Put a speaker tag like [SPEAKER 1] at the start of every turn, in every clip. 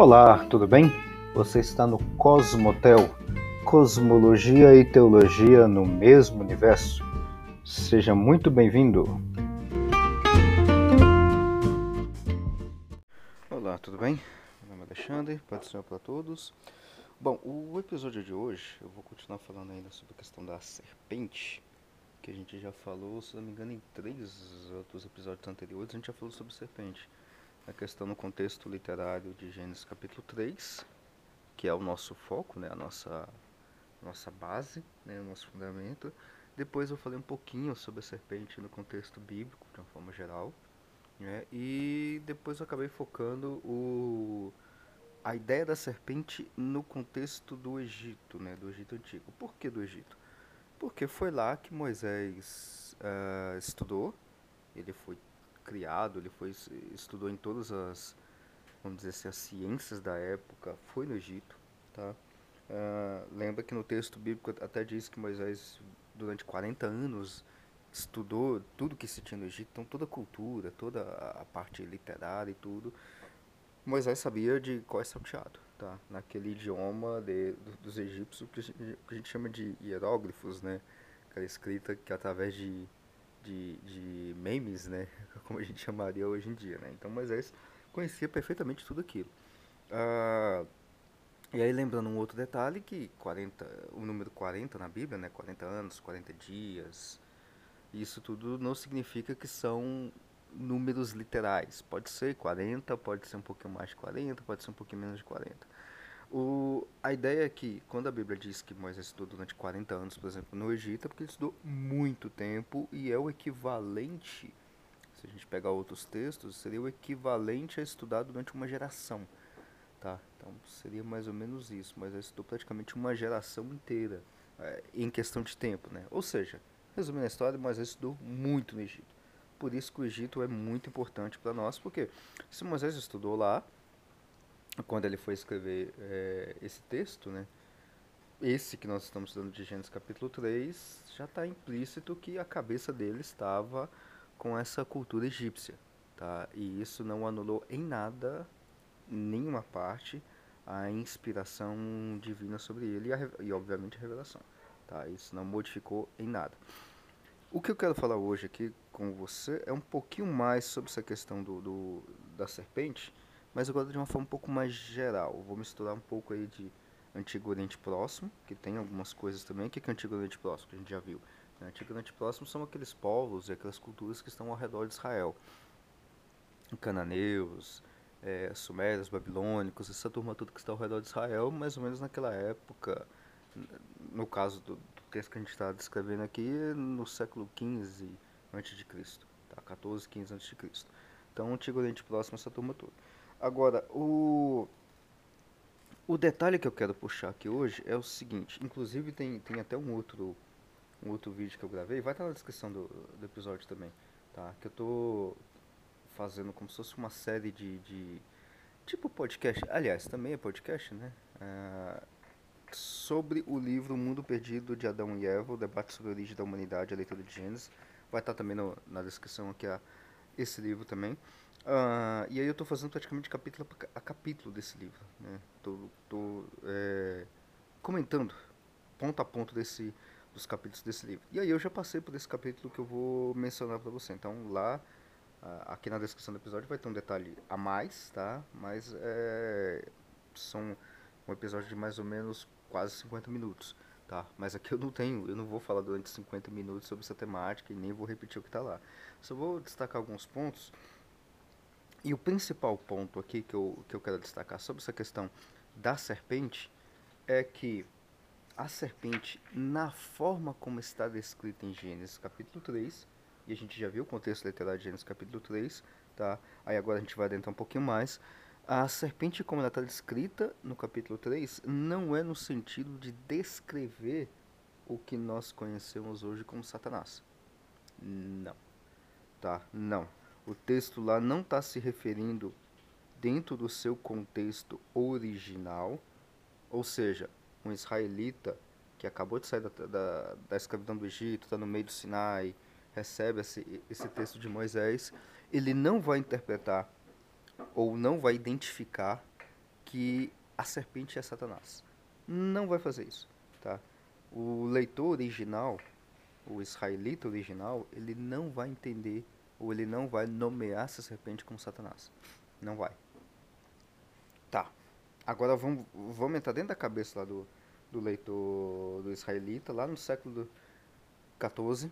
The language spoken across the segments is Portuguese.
[SPEAKER 1] Olá, tudo bem? Você está no Cosmotel, Cosmologia e Teologia no mesmo universo. Seja muito bem-vindo. Olá, tudo bem? Meu nome é Alexandre, pode ser para todos. Bom, o episódio de hoje eu vou continuar falando ainda sobre a questão da serpente, que a gente já falou, se não me engano, em três outros episódios anteriores, a gente já falou sobre serpente a questão no contexto literário de Gênesis capítulo 3, que é o nosso foco, né, a nossa, nossa base, né, o nosso fundamento. Depois eu falei um pouquinho sobre a serpente no contexto bíblico, de uma forma geral. Né, e depois eu acabei focando o, a ideia da serpente no contexto do Egito, né, do Egito Antigo. Por que do Egito? Porque foi lá que Moisés uh, estudou, ele foi criado, ele foi estudou em todas as, vamos dizer assim, as ciências da época, foi no Egito, tá? Uh, lembra que no texto bíblico até diz que Moisés, durante 40 anos, estudou tudo que se tinha no Egito, então toda a cultura, toda a parte literária e tudo. Moisés sabia de qual é salteado, tá? Naquele idioma de, dos egípcios que a gente chama de hieróglifos, né? Aquela escrita que através de de, de memes, né? Como a gente chamaria hoje em dia, né? Então Moisés conhecia perfeitamente tudo aquilo. Ah, e aí lembrando um outro detalhe que 40, o número 40 na Bíblia, né? 40 anos, 40 dias, isso tudo não significa que são números literais. Pode ser 40, pode ser um pouquinho mais de 40, pode ser um pouquinho menos de 40. O, a ideia é que, quando a Bíblia diz que Moisés estudou durante 40 anos, por exemplo, no Egito, é porque ele estudou muito tempo e é o equivalente, se a gente pegar outros textos, seria o equivalente a estudar durante uma geração. Tá? Então seria mais ou menos isso. Moisés estudou praticamente uma geração inteira é, em questão de tempo. Né? Ou seja, resumindo a história, Moisés estudou muito no Egito. Por isso que o Egito é muito importante para nós, porque se Moisés estudou lá, quando ele foi escrever é, esse texto, né, esse que nós estamos estudando de Gênesis capítulo 3, já está implícito que a cabeça dele estava com essa cultura egípcia. Tá? E isso não anulou em nada, nenhuma parte, a inspiração divina sobre ele e, a, e obviamente a revelação. Tá? Isso não modificou em nada. O que eu quero falar hoje aqui com você é um pouquinho mais sobre essa questão do, do da serpente, mas agora de uma forma um pouco mais geral. Vou misturar um pouco aí de Antigo Oriente Próximo, que tem algumas coisas também. O que é Antigo Oriente Próximo, que a gente já viu? Antigo Oriente Próximo são aqueles povos e aquelas culturas que estão ao redor de Israel. Cananeus, é, sumérios, babilônicos, essa turma toda que está ao redor de Israel, mais ou menos naquela época, no caso do, do texto que a gente está descrevendo aqui, no século XV a.C., tá? 14, 15 a.C. Então, Antigo Oriente Próximo, essa turma toda. Agora, o, o detalhe que eu quero puxar aqui hoje é o seguinte, inclusive tem, tem até um outro, um outro vídeo que eu gravei, vai estar na descrição do, do episódio também, tá? Que eu tô fazendo como se fosse uma série de, de tipo podcast, aliás, também é podcast, né? Uh, sobre o livro Mundo Perdido de Adão e Eva, o debate sobre a origem da humanidade, a leitura de Gênesis. Vai estar também no, na descrição aqui a, esse livro também. Uh, e aí eu estou fazendo praticamente capítulo a capítulo desse livro. Né? Tô, é, comentando ponto a ponto desse, dos capítulos desse livro. E aí eu já passei por esse capítulo que eu vou mencionar para você. Então lá, aqui na descrição do episódio vai ter um detalhe a mais, tá? Mas é, são um episódio de mais ou menos quase 50 minutos. Tá, mas aqui eu não tenho, eu não vou falar durante 50 minutos sobre essa temática e nem vou repetir o que está lá. Só vou destacar alguns pontos e o principal ponto aqui que eu, que eu quero destacar sobre essa questão da serpente é que a serpente, na forma como está descrita em Gênesis capítulo 3, e a gente já viu o contexto literário de Gênesis capítulo 3, tá? Aí agora a gente vai adentrar um pouquinho mais. A serpente, como ela está descrita no capítulo 3, não é no sentido de descrever o que nós conhecemos hoje como Satanás. Não. Tá? Não o texto lá não está se referindo dentro do seu contexto original, ou seja, um israelita que acabou de sair da, da, da escravidão do Egito, está no meio do Sinai, recebe esse, esse texto de Moisés, ele não vai interpretar ou não vai identificar que a serpente é Satanás. Não vai fazer isso, tá? O leitor original, o israelita original, ele não vai entender ou ele não vai nomear essa serpente como Satanás. Não vai. Tá. Agora vamos, vamos entrar dentro da cabeça lá do, do leitor do israelita, lá no século XIV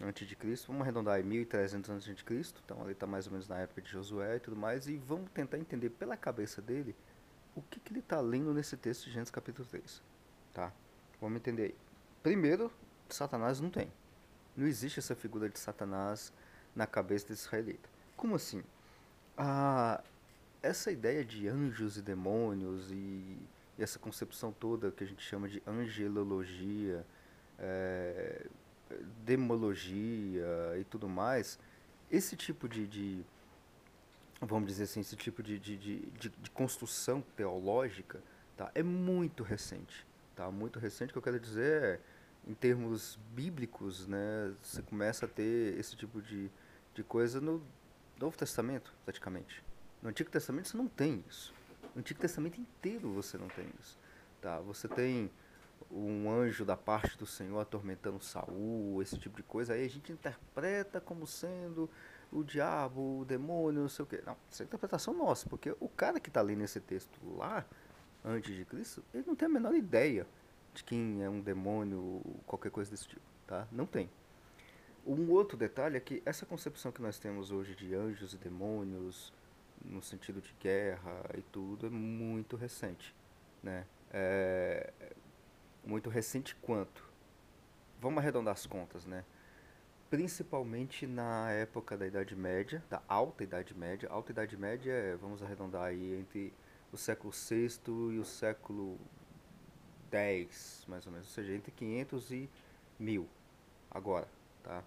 [SPEAKER 1] antes de Cristo. Vamos arredondar aí 1300 antes de Cristo. Então ele está mais ou menos na época de Josué e tudo mais e vamos tentar entender pela cabeça dele o que, que ele está lendo nesse texto de Gênesis capítulo 3, tá? Vamos entender aí. Primeiro, Satanás não tem. Não existe essa figura de Satanás na cabeça desse israelita. Como assim? Ah, essa ideia de anjos e demônios e, e, essa concepção toda que a gente chama de angelologia, é, demologia e tudo mais, esse tipo de, de vamos dizer assim, esse tipo de, de, de, de, construção teológica tá, é muito recente. Tá? Muito recente, que eu quero dizer é, em termos bíblicos, né, você começa a ter esse tipo de, de coisa no Novo Testamento, praticamente. No Antigo Testamento você não tem isso. No Antigo Testamento inteiro você não tem isso. Tá? Você tem um anjo da parte do Senhor atormentando Saul, esse tipo de coisa. Aí a gente interpreta como sendo o diabo, o demônio, não sei o quê. Não, isso é interpretação nossa, porque o cara que está lendo esse texto lá, antes de Cristo, ele não tem a menor ideia de quem é um demônio, qualquer coisa desse tipo, tá? Não tem. Um outro detalhe é que essa concepção que nós temos hoje de anjos e demônios, no sentido de guerra e tudo, é muito recente, né? É muito recente quanto? Vamos arredondar as contas, né? Principalmente na época da Idade Média, da Alta Idade Média. Alta Idade Média é, vamos arredondar aí, entre o século VI e o século X, mais ou menos, ou seja, entre 500 e 1000 agora, tá?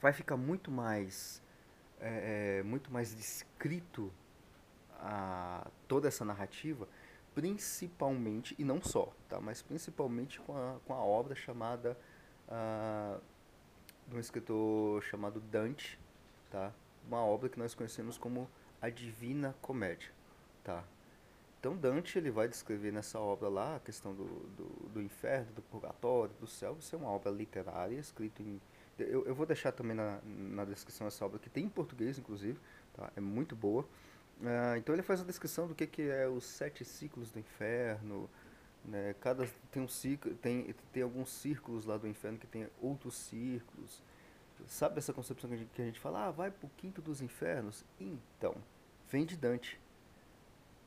[SPEAKER 1] Vai ficar muito mais, é, é, muito mais descrito a, toda essa narrativa, principalmente, e não só, tá? Mas principalmente com a, com a obra chamada, uh, de um escritor chamado Dante, tá? Uma obra que nós conhecemos como a Divina Comédia, tá? Então Dante ele vai descrever nessa obra lá a questão do, do, do inferno, do purgatório, do céu. Isso é uma obra literária, escrita em... Eu, eu vou deixar também na, na descrição essa obra, que tem em português, inclusive. Tá? É muito boa. Uh, então ele faz a descrição do que, que é os sete ciclos do inferno. Né? Cada tem um ciclo, tem, tem alguns círculos lá do inferno que tem outros círculos. Sabe essa concepção que a gente, que a gente fala, ah, vai pro quinto dos infernos? Então, vem de Dante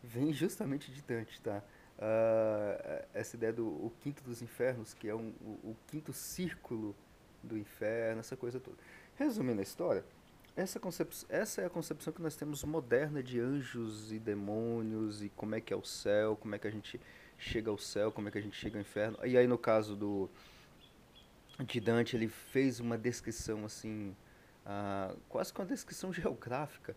[SPEAKER 1] vem justamente de Dante, tá? Uh, essa ideia do o quinto dos infernos, que é um, o, o, quinto círculo do inferno, essa coisa toda. Resumindo a história, essa, essa é a concepção que nós temos moderna de anjos e demônios e como é que é o céu, como é que a gente chega ao céu, como é que a gente chega ao inferno. E aí no caso do de Dante, ele fez uma descrição assim, uh, quase com uma descrição geográfica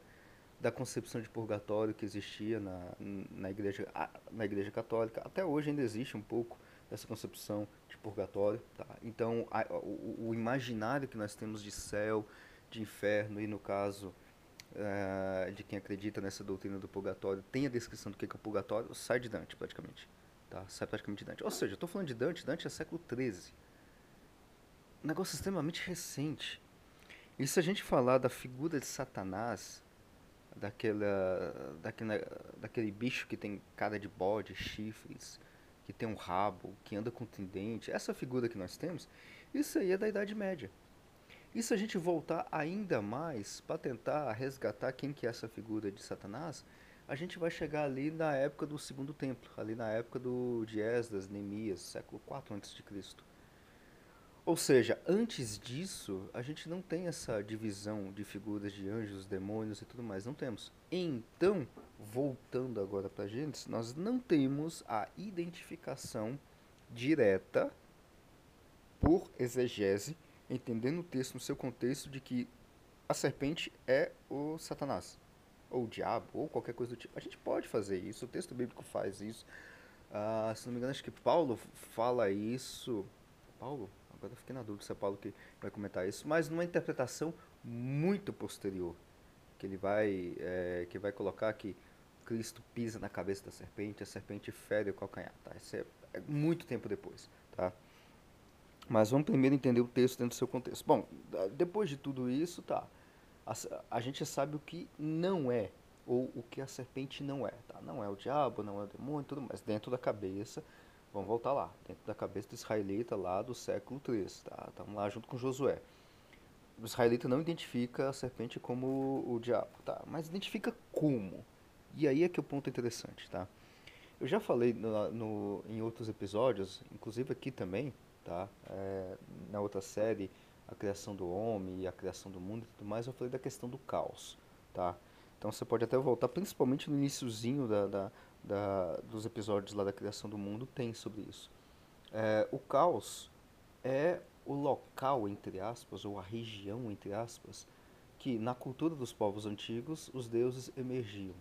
[SPEAKER 1] da concepção de purgatório que existia na, na, igreja, na igreja católica. Até hoje ainda existe um pouco dessa concepção de purgatório. Tá? Então, a, o, o, imaginário que nós temos de céu, de inferno, e no caso uh, de quem acredita nessa doutrina do purgatório, tem a descrição do que é o purgatório, sai de Dante, praticamente. Tá? Sai praticamente de Dante. Ou seja, estou falando de Dante, Dante é século XIII. Um negócio extremamente recente. E se a gente falar da figura de Satanás daquela, daquele, daquele bicho que tem cara de bode, chifres, que tem um rabo, que anda com tendente, essa figura que nós temos, isso aí é da Idade Média. E se a gente voltar ainda mais para tentar resgatar quem que é essa figura de Satanás, a gente vai chegar ali na época do Segundo Templo, ali na época do de Esdras, Neemias, século 4 a.C. Ou seja, antes disso, a gente não tem essa divisão de figuras de anjos, demônios e tudo mais, não temos. Então, voltando agora para Gênesis, nós não temos a identificação direta por exegese, entendendo o texto no seu contexto de que a serpente é o Satanás, ou o diabo, ou qualquer coisa do tipo. A gente pode fazer isso, o texto bíblico faz isso. Uh, se não me engano, acho que Paulo fala isso. Paulo? Agora fiquei na dúvida se é Paulo que vai comentar isso, mas numa interpretação muito posterior, que ele vai, é, que vai colocar que Cristo pisa na cabeça da serpente, a serpente fere o calcanhar, tá? Isso é, é muito tempo depois, tá? Mas vamos primeiro entender o texto dentro do seu contexto. Bom, depois de tudo isso, tá? A, a, gente sabe o que não é, ou o que a serpente não é, tá? Não é o diabo, não é o demônio, tudo mais. Dentro da cabeça, vamos voltar lá, dentro da cabeça do israelita lá do século 3, tá? Estamos lá junto com Josué o israelita não identifica a serpente como o diabo, tá? Mas identifica como. E aí é que o ponto é interessante, tá? Eu já falei no, no em outros episódios, inclusive aqui também, tá? É, na outra série, a criação do homem e a criação do mundo e tudo mais, eu falei da questão do caos, tá? Então você pode até voltar, principalmente no iníciozinho da, da, da, dos episódios lá da criação do mundo, tem sobre isso. É, o caos é o local, entre aspas, ou a região, entre aspas, que na cultura dos povos antigos os deuses emergiam.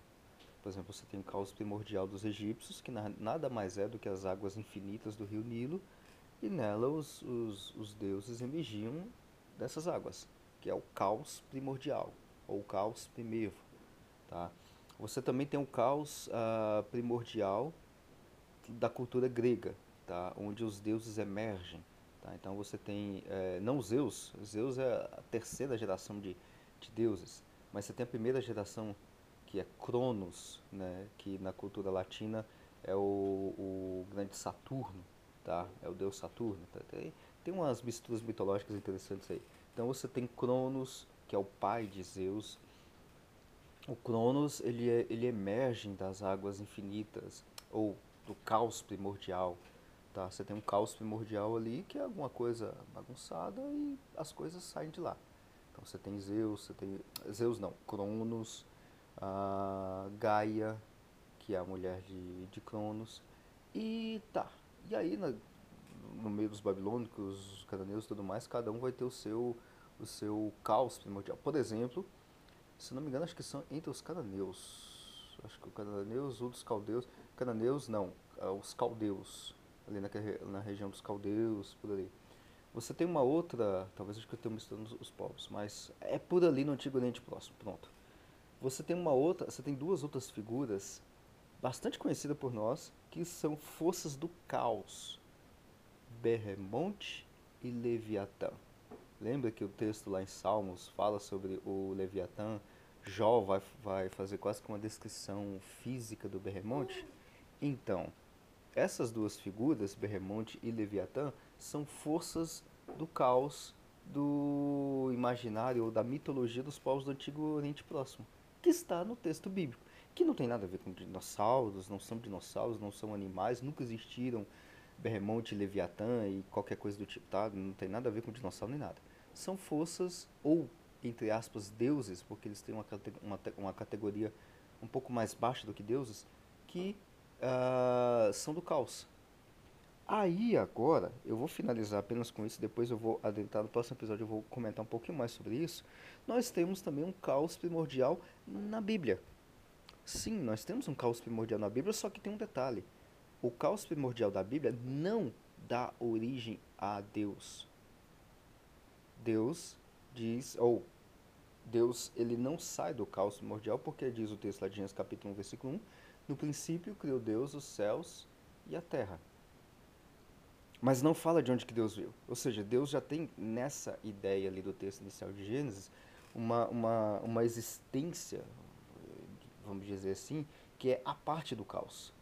[SPEAKER 1] Por exemplo, você tem o caos primordial dos egípcios, que nada mais é do que as águas infinitas do rio Nilo, e nela os, os, os deuses emergiam dessas águas, que é o caos primordial, ou o caos primeiro. Tá? Você também tem o caos uh, primordial da cultura grega, tá? onde os deuses emergem. Tá? Então você tem, é, não Zeus, Zeus é a terceira geração de, de deuses, mas você tem a primeira geração que é Cronos, né? que na cultura latina é o, o grande Saturno, tá? é o deus Saturno. Tá? Tem, tem umas misturas mitológicas interessantes aí. Então você tem Cronos, que é o pai de Zeus. O Cronos ele, é, ele emerge das águas infinitas, ou do caos primordial, Tá? Você tem um caos primordial ali que é alguma coisa bagunçada e as coisas saem de lá. Então você tem Zeus, você tem. Zeus não, Cronos, Gaia, que é a mulher de, de Cronos. E tá. E aí na, no meio dos babilônicos, os cananeus e tudo mais, cada um vai ter o seu, o seu caos primordial. Por exemplo, se não me engano, acho que são entre os cananeus. Acho que o cananeus ou dos caldeus. Cananeus não, é os caldeus ali na, na região dos caldeus, por ali. Você tem uma outra, talvez acho que eu tenha misturando os povos, mas é por ali no Antigo Oriente Próximo, pronto. Você tem uma outra, você tem duas outras figuras bastante conhecidas por nós, que são forças do caos. Berremonte e Leviatã. Lembra que o texto lá em Salmos fala sobre o Leviatã? Jó vai, vai fazer quase que uma descrição física do Berremonte? Então, essas duas figuras, Berremonte e Leviatã, são forças do caos do imaginário ou da mitologia dos povos do Antigo Oriente Próximo, que está no texto bíblico, que não tem nada a ver com dinossauros, não são dinossauros, não são animais, nunca existiram Berremonte, Leviatã e qualquer coisa do tipo, tá? Não tem nada a ver com dinossauro nem nada. São forças ou entre aspas deuses, porque eles têm uma, uma, uma categoria um pouco mais baixa do que deuses, que uh, são do caos. Aí agora, eu vou finalizar apenas com isso, depois eu vou adentrar no próximo episódio, eu vou comentar um pouquinho mais sobre isso. Nós temos também um caos primordial na Bíblia. Sim, nós temos um caos primordial na Bíblia, só que tem um detalhe. O caos primordial da Bíblia não dá origem a Deus. Deus diz, ou Deus ele não sai do caos primordial, porque diz o texto lá de Gênesis capítulo 1, versículo 1, no princípio criou Deus os céus e a terra. Mas não fala de onde que Deus veio. Ou seja, Deus já tem nessa ideia ali do texto inicial de Gênesis uma, uma, uma existência, vamos dizer assim, que é a parte do caos.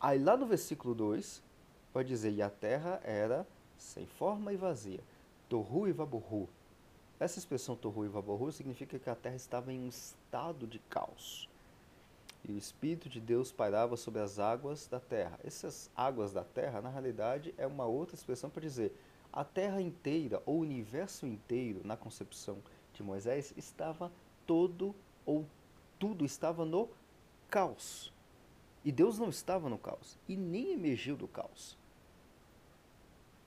[SPEAKER 1] Aí lá no versículo 2, pode dizer, e a terra era sem forma e vazia, torru e vaborru. Essa expressão torru e vaborru significa que a terra estava em um estado de caos e o Espírito de Deus pairava sobre as águas da terra. Essas águas da terra, na realidade, é uma outra expressão para dizer a terra inteira, ou o universo inteiro, na concepção de Moisés, estava todo ou tudo estava no caos. E Deus não estava no caos e nem emergiu do caos.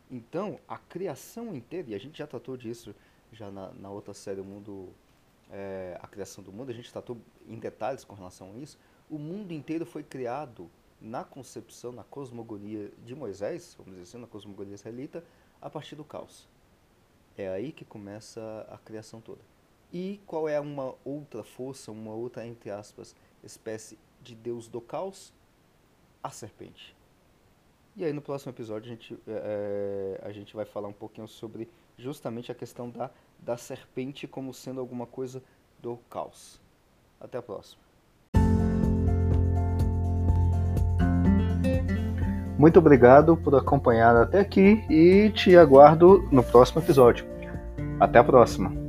[SPEAKER 1] Então, a criação inteira, e a gente já tratou disso já na, na outra série, o mundo é, a criação do mundo, a gente tratou em detalhes com relação a isso, o mundo inteiro foi criado na concepção, na cosmogonia de Moisés, vamos dizer assim, na cosmogonia israelita, a partir do caos. É aí que começa a criação toda. E qual é uma outra força, uma outra, entre aspas, espécie de Deus do caos, a serpente. E aí no próximo episódio a gente, é, a gente vai falar um pouquinho sobre justamente a questão da, da serpente como sendo alguma coisa do caos. Até a próxima. Muito obrigado por acompanhar até aqui e te aguardo no próximo episódio. Até a próxima!